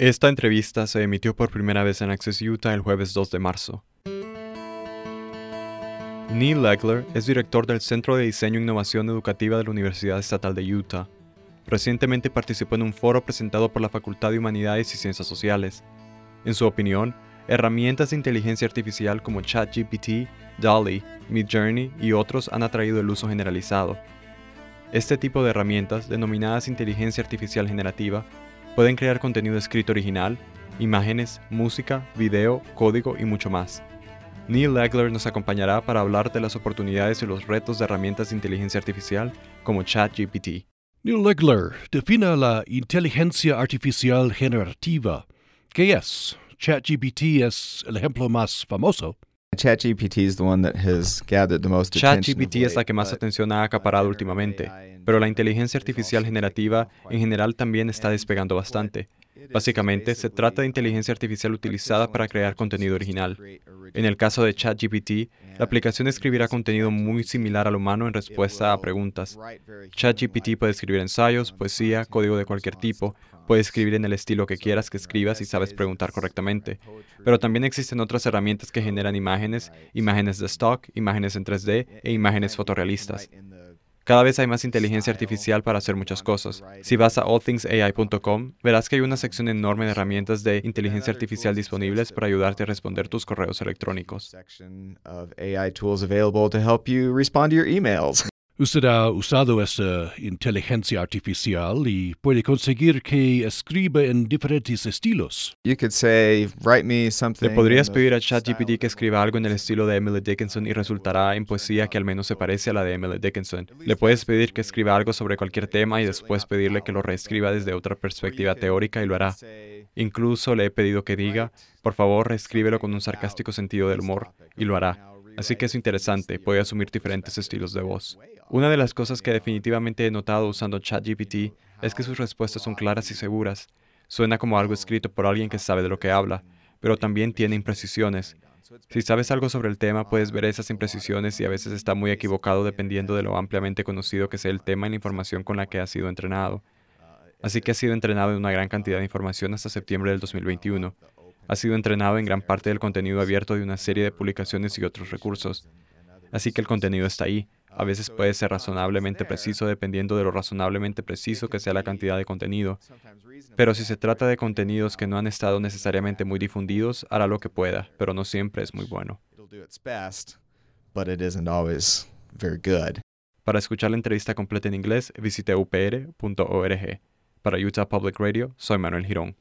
Esta entrevista se emitió por primera vez en Access Utah el jueves 2 de marzo. Neil Legler es director del Centro de Diseño e Innovación Educativa de la Universidad Estatal de Utah. Recientemente participó en un foro presentado por la Facultad de Humanidades y Ciencias Sociales. En su opinión, herramientas de inteligencia artificial como ChatGPT, DALI, Midjourney y otros han atraído el uso generalizado. Este tipo de herramientas, denominadas inteligencia artificial generativa, pueden crear contenido escrito original, imágenes, música, video, código y mucho más. Neil Legler nos acompañará para hablar de las oportunidades y los retos de herramientas de inteligencia artificial como ChatGPT. Neil Legler defina la inteligencia artificial generativa. ¿Qué es? ChatGPT es el ejemplo más famoso. ChatGPT es la que más atención ha acaparado últimamente, pero la inteligencia artificial generativa en general también está despegando bastante. Básicamente, se trata de inteligencia artificial utilizada para crear contenido original. En el caso de ChatGPT, la aplicación escribirá contenido muy similar al humano en respuesta a preguntas. ChatGPT puede escribir ensayos, poesía, código de cualquier tipo, puede escribir en el estilo que quieras que escribas si sabes preguntar correctamente. Pero también existen otras herramientas que generan imágenes, imágenes de stock, imágenes en 3D e imágenes fotorrealistas. Cada vez hay más inteligencia artificial para hacer muchas cosas. Si vas a allthingsai.com, verás que hay una sección enorme de herramientas de inteligencia artificial disponibles para ayudarte a responder tus correos electrónicos. Usted ha usado esa inteligencia artificial y puede conseguir que escriba en diferentes estilos. Le podrías pedir a ChatGPT que escriba algo en el estilo de Emily Dickinson y resultará en poesía que al menos se parece a la de Emily Dickinson. Le puedes pedir que escriba algo sobre cualquier tema y después pedirle que lo reescriba desde otra perspectiva teórica y lo hará. Incluso le he pedido que diga, por favor, reescríbelo con un sarcástico sentido del humor y lo hará. Así que es interesante, puede asumir diferentes estilos de voz. Una de las cosas que definitivamente he notado usando ChatGPT es que sus respuestas son claras y seguras. Suena como algo escrito por alguien que sabe de lo que habla, pero también tiene imprecisiones. Si sabes algo sobre el tema, puedes ver esas imprecisiones y a veces está muy equivocado dependiendo de lo ampliamente conocido que sea el tema y la información con la que ha sido entrenado. Así que ha sido entrenado en una gran cantidad de información hasta septiembre del 2021. Ha sido entrenado en gran parte del contenido abierto de una serie de publicaciones y otros recursos. Así que el contenido está ahí. A veces puede ser razonablemente preciso dependiendo de lo razonablemente preciso que sea la cantidad de contenido. Pero si se trata de contenidos que no han estado necesariamente muy difundidos, hará lo que pueda, pero no siempre es muy bueno. Para escuchar la entrevista completa en inglés, visite upr.org. Para Utah Public Radio, soy Manuel Girón.